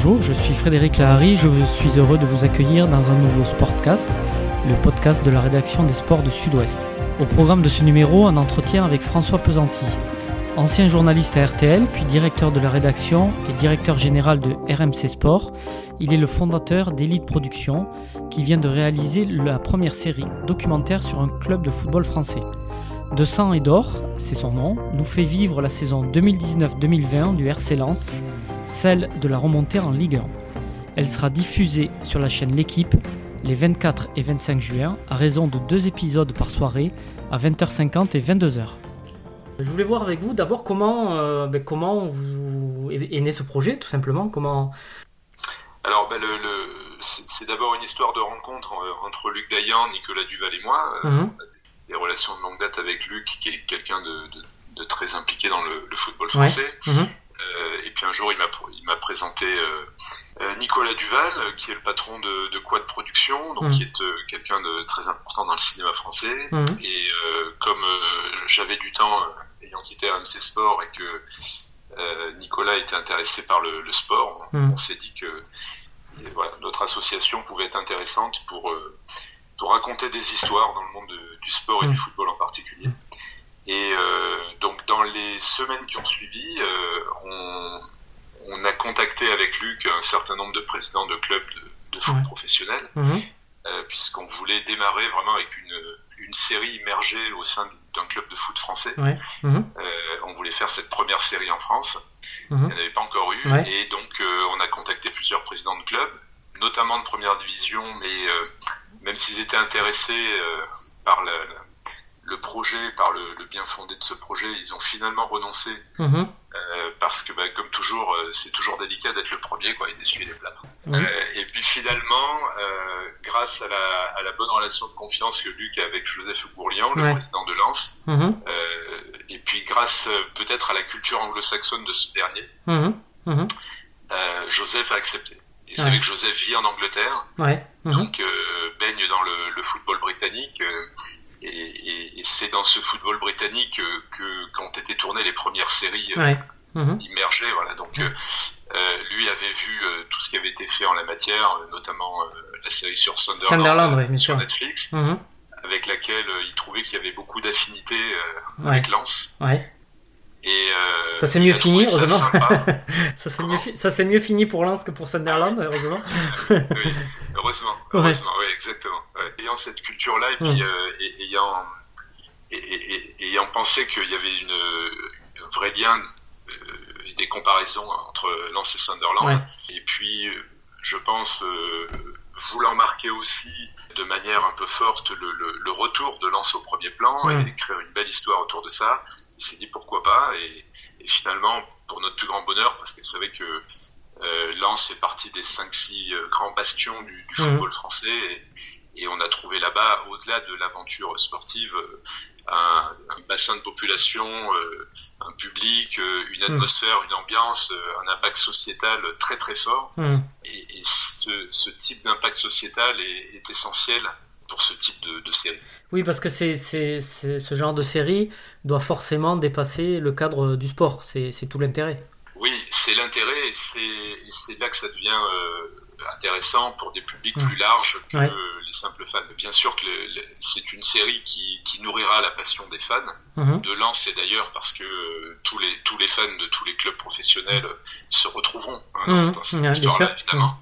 Bonjour, je suis Frédéric Lahari, je suis heureux de vous accueillir dans un nouveau Sportcast, le podcast de la rédaction des sports de Sud-Ouest. Au programme de ce numéro, un entretien avec François Pesanti, ancien journaliste à RTL, puis directeur de la rédaction et directeur général de RMC Sport. Il est le fondateur d'Elite Productions, qui vient de réaliser la première série documentaire sur un club de football français. De sang et d'or, c'est son nom, nous fait vivre la saison 2019-2020 du RC Lens, celle de la remontée en Ligue 1. Elle sera diffusée sur la chaîne L'équipe les 24 et 25 juin à raison de deux épisodes par soirée à 20h50 et 22h. Je voulais voir avec vous d'abord comment, euh, ben, comment vous est né ce projet, tout simplement. Comment... Alors, ben, c'est d'abord une histoire de rencontre euh, entre Luc Dayan, Nicolas Duval et moi. Euh, Mhm. Des relations de longue date avec Luc, qui est quelqu'un de, de- de très impliqué dans le, le football français. Mhm. Puis un jour, il m'a il m'a présenté euh, euh, Nicolas Duval, qui est le patron de, de Quad Production, donc Mhm. qui est euh, quelqu'un de très important dans le cinéma français. Mhm. Et comme j'avais du temps, ayant quitté RMC Sport, et que Nicolas était intéressé par le, le sport, on, Mhm. on s'est dit que voilà, notre association pouvait être intéressante pour, pour raconter des histoires dans le monde de- du sport et du football en particulier. Et euh, donc dans les semaines qui ont suivi, euh, on, on a contacté avec Luc un certain nombre de présidents de clubs de, de foot Ouais. professionnels, Mhm. euh, puisqu'on voulait démarrer vraiment avec une, une série immergée au sein d'un club de foot français. Ouais. Mhm. Euh, on voulait faire cette première série en France. Mhm. Il n'y en avait pas encore eu. Ouais. Et donc, euh, on a contacté plusieurs présidents de clubs, notamment de première division, mais euh, même s'ils étaient intéressés euh, par la- la- le projet, par le, le bien fondé de ce projet, ils ont finalement renoncé Mhm. euh, parce que, bah, comme toujours, euh, c'est toujours délicat d'être le premier quoi, et d'essuyer les plâtres. Oui. Euh, et puis finalement, grâce à la, à la bonne relation de confiance que Luc a avec Joseph Gourlian, le Ouais. président de Lens, Mhm. et puis grâce peut-être à la culture anglo-saxonne de ce dernier, Mhm. Mhm. Joseph a accepté. Et Ouais. savez que Joseph vit en Angleterre, Ouais. Mhm. donc baigne dans le, le football britannique. Et et- et c'est dans ce football britannique euh, que qu'ont été tournées les premières séries euh, Ouais. Mhm. immergées. Voilà. Donc euh, lui avait vu euh, tout ce qui avait été fait en la matière, euh, notamment la série sur Sunderland, sur. Netflix, Mhm. avec laquelle il trouvait qu'il y avait beaucoup d'affinités Ouais. avec Lens. Ouais. Et, Ça s'est mieux a fini, heureusement. ça s'est mieux, fi- fini pour Lens que pour Sunderland, heureusement. oui, heureusement, Ouais. heureusement, oui, exactement. Ouais. Ayant cette culture-là et puis euh, et- ayant et, et- et- ayant pensé qu'il y avait une, un vrai lien euh, et des comparaisons entre Lens et Sunderland, et puis euh, je pense euh, voulant marquer aussi de manière un peu forte le, le- le retour de Lens au premier plan et écrire une belle histoire autour de ça, il s'est dit pourquoi pas et, et finalement pour notre plus grand bonheur parce qu'il savait que euh, Lens fait partie des 5-6 euh, grands bastions du, du Mhm. football français et, et on a trouvé là-bas, au-delà de l'aventure sportive, euh, un, un bassin de population, euh, un public, une atmosphère, une ambiance, un impact sociétal très très fort. Mhm. Et, et ce, ce type d'impact sociétal est, est essentiel pour ce type de, de série. Oui, parce que c'est, ce genre de série doit forcément dépasser le cadre du sport. C'est tout l'intérêt. C'est l'intérêt et c'est- là que ça devient euh, intéressant pour des publics Mm. plus larges que Ouais. les simples fans. Bien sûr que c'est une série qui, qui nourrira la passion des fans Mhm. de Lens et d'ailleurs parce que euh, tous les tous les fans de tous les clubs professionnels euh, se retrouveront hein, dans- Mhm. dans cette sûr. évidemment.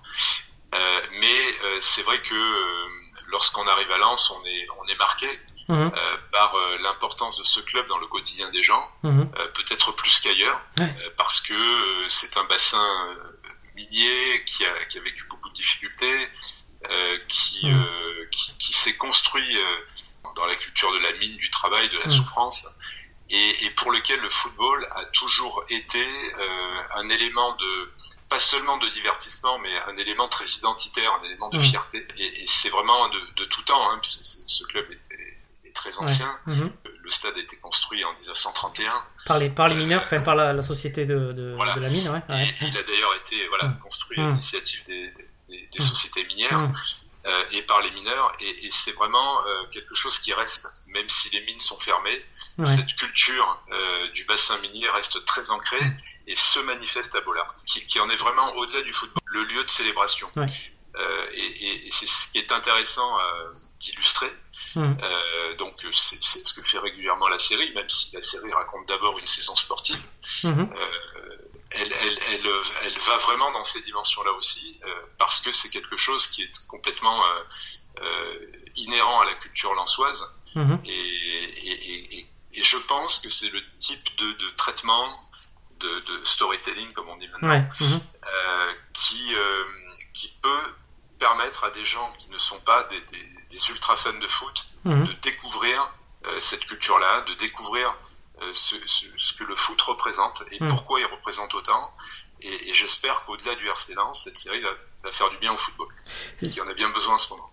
Euh, mais euh, c'est vrai que euh, lorsqu'on arrive à Lens, on est on est marqué Mhm. euh, par euh, l'importance de ce club dans le quotidien des gens Mhm. euh, peut-être plus qu'ailleurs, Ouais. parce que c'est un bassin minier qui a, qui a vécu beaucoup de difficultés, euh, qui, qui, qui s'est construit dans la culture de la mine, du travail, de la souffrance, et, et pour lequel le football a toujours été un élément de pas seulement de divertissement, mais un élément très identitaire, un élément de fierté. Et, et c'est vraiment de, de tout temps, hein, puisque ce, club était, très ancien. Mhm. Le stade a été construit en 1931. Par les, par les mineurs, enfin par la, la société de, de, Voilà. de la mine, ouais. ouais. Et il a d'ailleurs été voilà, Mm. construit à l'initiative des, des- des sociétés minières. Mm. et par les mineurs. Et, c'est vraiment quelque chose qui reste, même si les mines sont fermées. Cette culture du bassin minier reste très ancrée et se manifeste à Bollard, qui, en est vraiment au-delà du football, le lieu de célébration. et, et c'est ce qui est intéressant d'illustrer. Mmh. Euh, donc c'est ce que fait régulièrement la série, même si la série raconte d'abord une saison sportive. Mmh. Euh, elle, elle, elle, elle, va vraiment dans ces dimensions-là aussi, euh, parce que c'est quelque chose qui est complètement inhérent à la culture lançoise. Mmh. Et, et, et, et, je pense que c'est le type de, de traitement, de, de, storytelling, comme on dit maintenant, qui, qui peut permettre à des gens qui ne sont pas des, des des ultra fans de foot, mhm. de découvrir euh, cette culture-là, de découvrir euh, ce, ce, que le foot représente et mhm. pourquoi il représente autant. Et, et j'espère qu'au-delà du RC Lens, cette série va, va, faire du bien au football. Il y en a bien besoin en ce moment.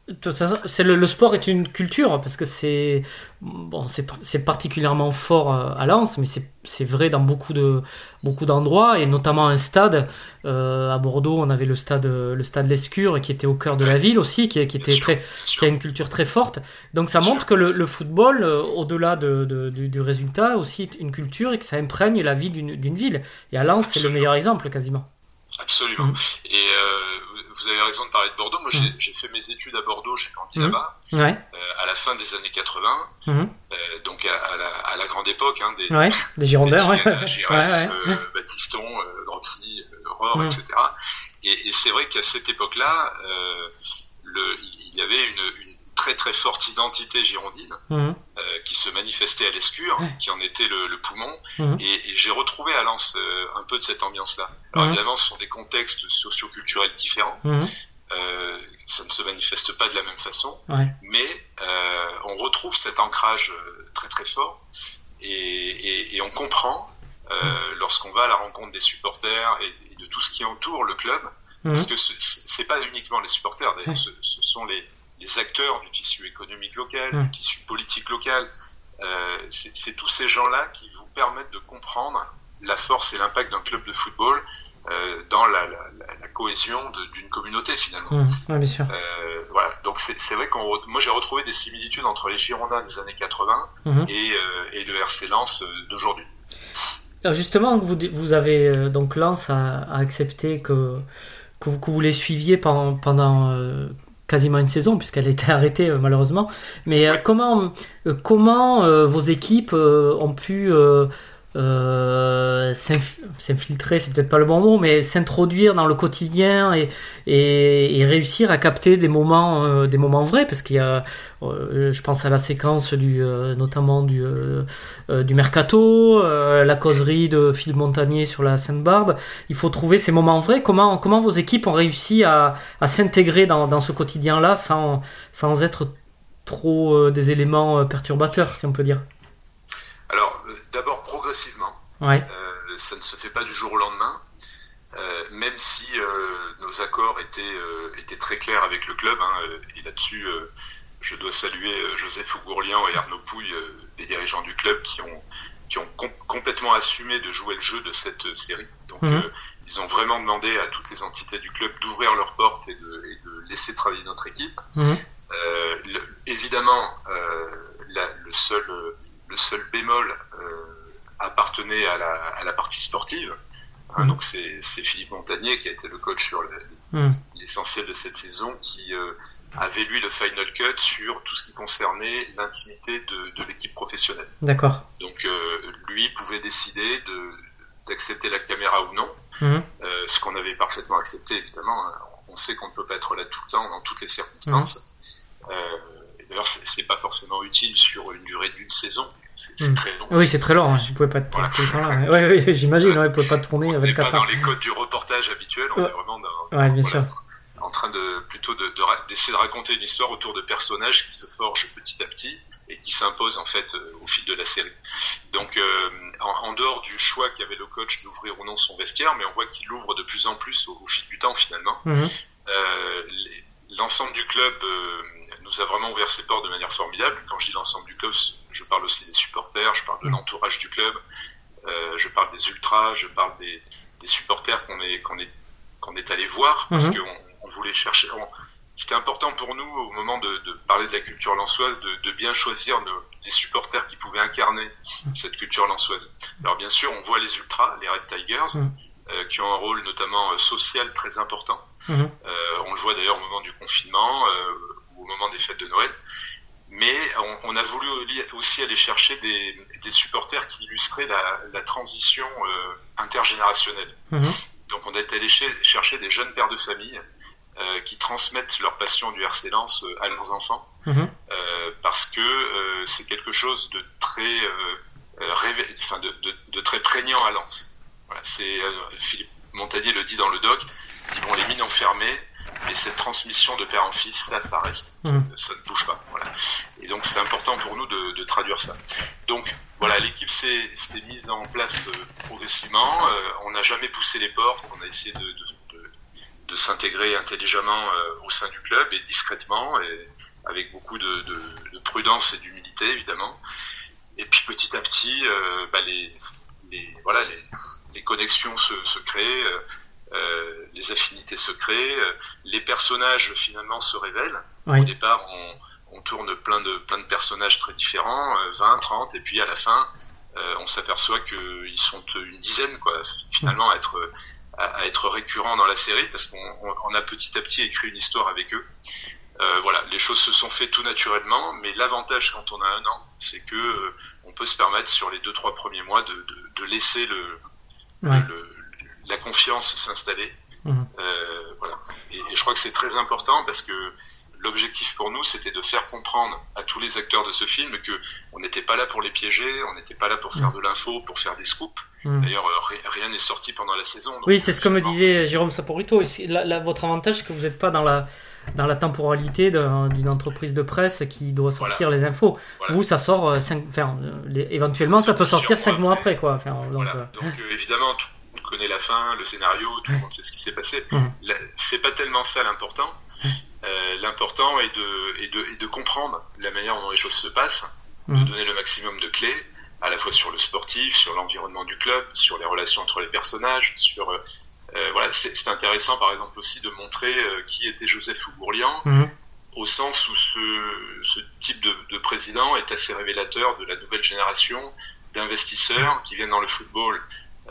C'est le, le, sport est une culture parce que c'est bon, c'est particulièrement fort euh, à Lens, mais c'est vrai dans beaucoup de beaucoup d'endroits et notamment un stade euh, à Bordeaux. On avait le stade le stade Lescure qui était au cœur de la ville aussi, qui, qui était très qui a une culture très forte. Donc ça montre que le, le football, euh, au-delà de, de, du, du, résultat, aussi une culture et que ça imprègne la vie d'une ville. Et à Lens, c'est le meilleur exemple quasiment. Absolument. Mm. Et euh, vous avez raison de parler de Bordeaux. Moi, j'ai fait mes études à Bordeaux, j'ai grandi mm. là-bas, ouais. euh, à la fin des années 80, mm. euh, donc à, à, la, à, la, grande époque hein, des, ouais, des Girondins. Giresse, ouais, euh, Baptiston, euh, Dropsy, Rohr, etc. Et, et c'est vrai qu'à cette époque-là, euh, il y avait une, une, très très forte identité girondine qui se manifestait à l'Escure, qui en était le, le poumon. Et, et j'ai retrouvé à Lens un peu de cette ambiance-là. Alors évidemment, ce sont des contextes socioculturels différents. Euh, ça ne se manifeste pas de la même façon, ouais. mais euh, on retrouve cet ancrage euh, très très fort. Et, et, et on comprend euh, lorsqu'on va à la rencontre des supporters et, de tout ce qui entoure le club, parce que c'est pas uniquement les supporters, ce, ce, sont les, les, acteurs du tissu économique local, du tissu politique local. Euh, c'est tous ces gens-là qui vous permettent de comprendre la force et l'impact d'un club de football euh, dans la, la, la cohésion d'une communauté finalement. Mmh, ouais, bien sûr. Euh, voilà, donc c'est vrai qu'on moi j'ai retrouvé des similitudes entre les Girondins des années 80 mmh. et, et, le RC Lens d'aujourd'hui. Alors justement, vous, vous avez donc Lens a, a accepté que, que vous, que, vous, les suiviez pendant, pendant quasiment une saison puisqu'elle a été arrêtée malheureusement. Mais ouais. comment comment vos équipes ont pu euh, s'infiltrer, c'est peut-être pas le bon mot, mais s'introduire dans le quotidien et, réussir à capter des moments, euh, des moments vrais, parce qu'il y a, euh, je pense à la séquence du, euh, notamment du, du mercato, la causerie de Philippe Montagnier sur la Sainte-Barbe. Il faut trouver ces moments vrais. Comment, comment vos équipes ont réussi à, s'intégrer dans, ce quotidien-là sans, être trop des éléments perturbateurs, si on peut dire? Progressivement. Ouais. Euh, ça ne se fait pas du jour au lendemain. Euh, même si euh, nos accords étaient, étaient très clairs avec le club, hein, et là-dessus, je dois saluer Joseph Ougourlian et Arnaud Pouille, les dirigeants du club, qui ont, qui ont com complètement assumé de jouer le jeu de cette série. Donc, mmh. ils ont vraiment demandé à toutes les entités du club d'ouvrir leurs portes et de, et de, laisser travailler notre équipe. Mmh. Le, évidemment, la, le seul le seul bémol appartenait à la, à la partie sportive. Hein, mmh. Donc c'est Philippe Montagnier qui a été le coach sur l'essentiel mmh. de cette saison qui euh, avait lui le final cut sur tout ce qui concernait l'intimité de, de l'équipe professionnelle. D'accord. Donc euh, lui pouvait décider de d'accepter la caméra ou non, mmh. euh, ce qu'on avait parfaitement accepté évidemment. On sait qu'on ne peut pas être là tout le temps dans toutes les circonstances. D'ailleurs, c'est pas forcément utile sur une durée d'une saison. C'est mmh. très long. Oui, c'est très long. Hein. Vous pouvez pas voilà. tout le temps là. Ouais, ouais, j'imagine. Ouais, vous pouvez pas tourner on avec 4 pas dans les codes du reportage habituel. On est vraiment dans, ouais, bien voilà, sûr. en train de plutôt d'essayer de, de, de, raconter une histoire autour de personnages qui se forgent petit à petit et qui s'imposent en fait euh, au fil de la série. Donc, euh, en, en, dehors du choix qu'avait le coach d'ouvrir ou non son vestiaire, mais on voit qu'il ouvre de plus en plus au, au fil du temps finalement. Mmh. Euh, l'ensemble du club euh, nous a vraiment ouvert ses portes de manière formidable. Quand je dis l'ensemble du club, je parle aussi des supporters, je parle de l'entourage du club, euh, je parle des ultras, je parle des, des supporters qu'on est qu'on est qu'on est allé voir parce Mhm. qu'on on voulait chercher. On, c'était important pour nous au moment de, de, parler de la culture lançoise de, de bien choisir nos, les supporters qui pouvaient incarner cette culture lançoise. Alors bien sûr, on voit les ultras, les Red Tigers, mm. euh, qui ont un rôle notamment social très important. Mm. Euh, on le voit d'ailleurs au moment du confinement euh, ou au moment des fêtes de Noël. Mais on, on, a voulu aussi aller chercher des, des supporters qui illustraient la, la transition euh, intergénérationnelle. Mm. Donc on est allé chercher des jeunes pères de famille euh, qui transmettent leur passion du RC Lens euh, à leurs enfants, mhm. euh, parce que c'est quelque chose de très révé... enfin, de, de, de, très prégnant à Lens. Voilà, c'est Philippe Montagnier le dit dans le doc, dit bon les mines ont fermé, mais cette transmission de père en fils, là, ça reste, mhm. ça ne bouge pas. Voilà. Et donc c'est important pour nous de, de, traduire ça. Donc voilà, l'équipe s'est mise en place progressivement. Euh, on n'a jamais poussé les portes, on a essayé de, de de s'intégrer intelligemment euh, au sein du club et discrètement et avec beaucoup de, de, de prudence et d'humilité évidemment. Et puis petit à petit, euh, bah les, les, voilà, les, les connexions se, se créent, euh, les affinités se créent, les personnages finalement se révèlent. Oui. Au départ, on, on, tourne plein de, plein de personnages très différents, 20, 30, et puis à la fin, on s'aperçoit qu'ils sont une dizaine, quoi, finalement, à être à, être récurrent dans la série parce qu'on a petit à petit écrit une histoire avec eux. Euh, voilà, les choses se sont faites tout naturellement, mais l'avantage quand on a un an, c'est que euh, on peut se permettre sur les deux trois premiers mois de, de, de laisser le, ouais. le, la confiance s'installer. Mmh. Euh, voilà. Et, et, je crois que c'est très important parce que l'objectif pour nous, c'était de faire comprendre à tous les acteurs de ce film que on n'était pas là pour les piéger, on n'était pas là pour faire mm. de l'info, pour faire des scoops. Mm. D'ailleurs, euh, rien n'est sorti pendant la saison. oui, c'est ce que me disait Jérôme Saporito. Votre avantage, c'est que vous n'êtes pas dans la dans la temporalité d'une entreprise de presse qui doit sortir voilà. les infos. Voilà. Vous, ça sort euh, cinq, enfin, les, éventuellement, ça, ça peut sortir cinq mois après, quoi. Enfin, donc, voilà. euh... donc euh, évidemment, connaît la fin, le scénario, tout le monde sait ce qui s'est passé. C'est pas tellement ça l'important. Euh, l'important est de, est, de, est de comprendre la manière dont les choses se passent, de donner le maximum de clés, à la fois sur le sportif, sur l'environnement du club, sur les relations entre les personnages, sur euh, euh voilà, c'est intéressant par exemple aussi de montrer euh, qui était Joseph Ougourlian, mmh. au sens où ce, ce type de, de, président est assez révélateur de la nouvelle génération d'investisseurs qui viennent dans le football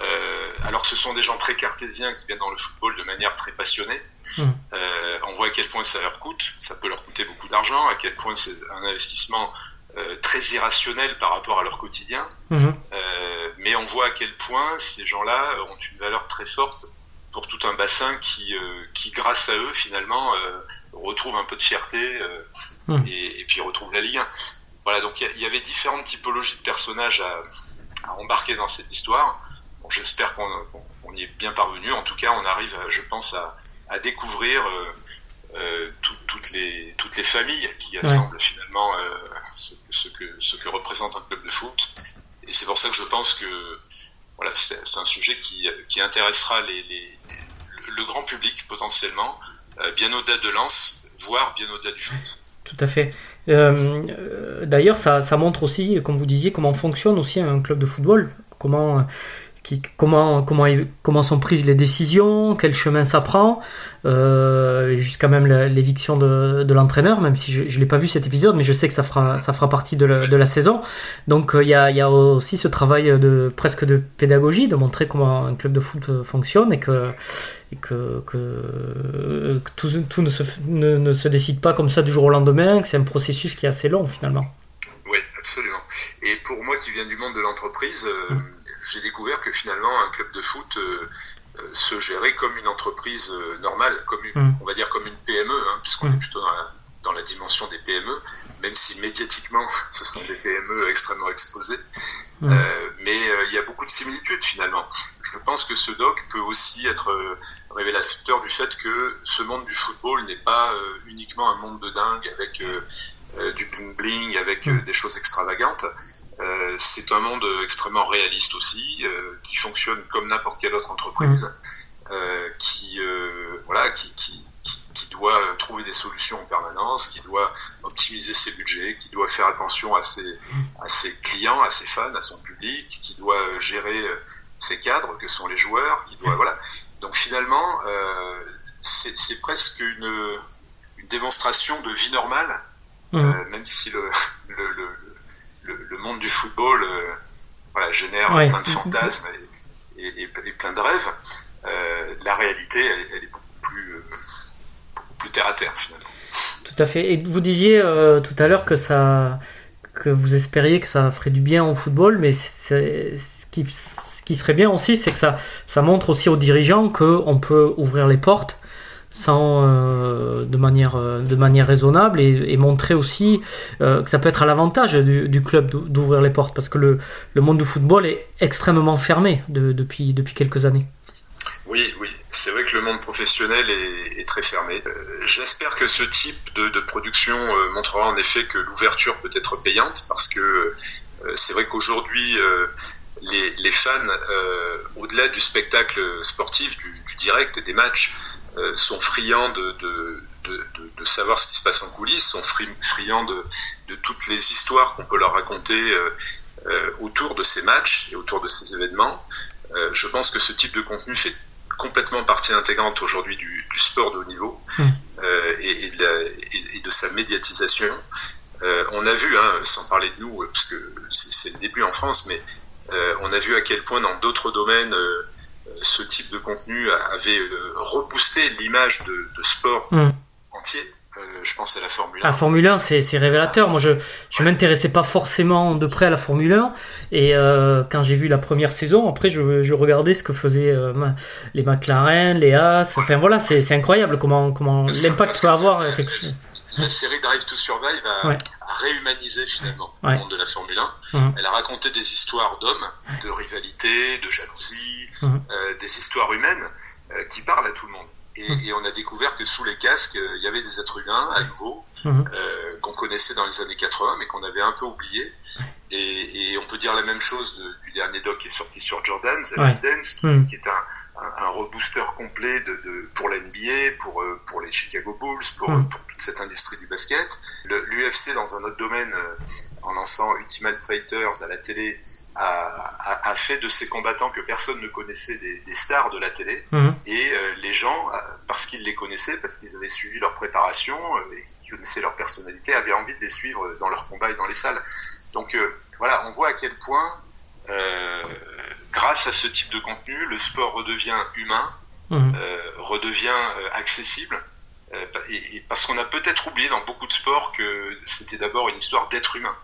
euh, alors ce sont des gens très cartésiens qui viennent dans le football de manière très passionnée. Mmh. Euh, on voit à quel point ça leur coûte, ça peut leur coûter beaucoup d'argent, à quel point c'est un investissement euh, très irrationnel par rapport à leur quotidien. Mmh. Euh, mais on voit à quel point ces gens-là ont une valeur très forte pour tout un bassin qui, euh, qui grâce à eux, finalement, euh, retrouve un peu de fierté mmh. et, et, puis retrouve la Ligue 1. Voilà, donc il y, y, avait différentes typologies de personnages à, à embarquer dans cette histoire. J'espère qu'on qu y est bien parvenu. En tout cas, on arrive, je pense, à, à découvrir euh, euh, tout, toutes, les, toutes les familles qui assemblent ouais. finalement euh, ce, ce, que, ce que représente un club de foot. Et c'est pour ça que je pense que voilà, c'est un sujet qui, qui intéressera les, les, le grand public potentiellement, euh, bien au-delà de Lens, voire bien au-delà du foot. Tout à fait. D'ailleurs, ça, ça, montre aussi, comme vous disiez, comment fonctionne aussi un club de football, comment qui, comment, comment, comment sont prises les décisions, quel chemin ça prend, euh, jusqu'à même l'éviction de, de l'entraîneur, même si je ne l'ai pas vu cet épisode, mais je sais que ça fera, ça fera partie de la, de la saison. Donc euh, il y, a, y, a, aussi ce travail de presque de pédagogie, de montrer comment un club de foot fonctionne et que, et que, que, que tout, tout ne, se, ne, ne se décide pas comme ça du jour au lendemain, que c'est un processus qui est assez long finalement. Oui, absolument. Et pour moi qui viens du monde de l'entreprise, euh, mmh j'ai découvert que finalement un club de foot euh, euh, se gérait comme une entreprise euh, normale, comme une, mmh. on va dire comme une PME, hein, puisqu'on mmh. est plutôt dans la, dans la, dimension des PME, même si médiatiquement ce sont des PME extrêmement exposées. Mmh. Euh, mais euh, il y a beaucoup de similitudes finalement. Je pense que ce doc peut aussi être révélateur du fait que ce monde du football n'est pas uniquement un monde de dingue avec du bling bling, avec des choses extravagantes. Euh, c'est un monde extrêmement réaliste aussi, euh, qui fonctionne comme n'importe quelle autre entreprise, euh, qui, voilà, qui, qui, qui, doit trouver des solutions en permanence, qui doit optimiser ses budgets, qui doit faire attention à ses, à ses clients, à ses fans, à son public, qui doit gérer ses cadres, que sont les joueurs, qui doit, voilà. Donc finalement, c'est presque une, une démonstration de vie normale, mmh. même si le, football voilà, génère plein de fantasmes et, et, et, plein de rêves. la réalité, elle, est beaucoup plus, beaucoup plus terre à terre finalement. Tout à fait. Et vous disiez tout à l'heure que ça que vous espériez que ça ferait du bien au football, mais ce qui, ce qui serait bien aussi, c'est que ça, ça montre aussi aux dirigeants qu'on peut ouvrir les portes sans, euh, de, manière, euh, de manière raisonnable et, montrer aussi euh, que ça peut être à l'avantage du, du, club d'ouvrir les portes parce que le, le, monde du football est extrêmement fermé de, depuis, depuis quelques années. Oui, oui, c'est vrai que le monde professionnel est, très fermé. J'espère que ce type de, production euh, montrera en effet que l'ouverture peut être payante parce que c'est vrai qu'aujourd'hui, les, fans, au-delà du spectacle sportif, du, direct et des matchs, sont friands de, de, savoir ce qui se passe en coulisses, sont friands de, toutes les histoires qu'on peut leur raconter autour de ces matchs et autour de ces événements. je pense que ce type de contenu fait complètement partie intégrante aujourd'hui du, sport de haut niveau mmh. euh, et, de sa médiatisation. Euh, on a vu, hein, sans parler de nous, parce que c'est le début en France, mais euh, on a vu à quel point dans d'autres domaines ce type de contenu avait reboosté l'image de, sport mmh. entier. Euh, je pense à la Formule 1. La Formule 1, c'est révélateur. Moi, je ne m'intéressais pas forcément de près à la Formule 1. Et euh, quand j'ai vu la première saison, après, je, je regardais ce que faisaient euh, les McLaren, les Haas. Enfin, voilà, c'est incroyable comment, comment l'impact peut avoir quelque chose. La série Drive to Survive a, réhumanisé finalement le monde de la Formule 1. Elle a raconté des histoires d'hommes, de rivalité, de jalousie, des histoires humaines qui parlent à tout le monde. Et, et, on a découvert que sous les casques, euh, il y avait des êtres humains à nouveau euh, qu'on connaissait dans les années 80, mais qu'on avait un peu oublié. Et, et, on peut dire la même chose de, du dernier doc qui est sorti sur Jordan, The Last Dance, qui, qui, est un, un, un rebooster complet de, de, pour la NBA, pour, euh, pour les Chicago Bulls, pour, mhm. pour toute cette industrie du basket. L'UFC, dans un autre domaine, euh, en lançant Ultimate Fighters à la télé, a, a, fait de ces combattants que personne ne connaissait des, des stars de la télé. Mhm. Et euh, les gens, euh, parce qu'ils les connaissaient, parce qu'ils avaient suivi leur préparation euh, et qu'ils connaissaient leur personnalité, avaient envie de les suivre dans leurs combats et dans les salles. Donc voilà, on voit à quel point, grâce à ce type de contenu, le sport redevient humain, mhm. redevient accessible. Et, parce qu'on a peut-être oublié dans beaucoup de sports que c'était d'abord une histoire d'être humain.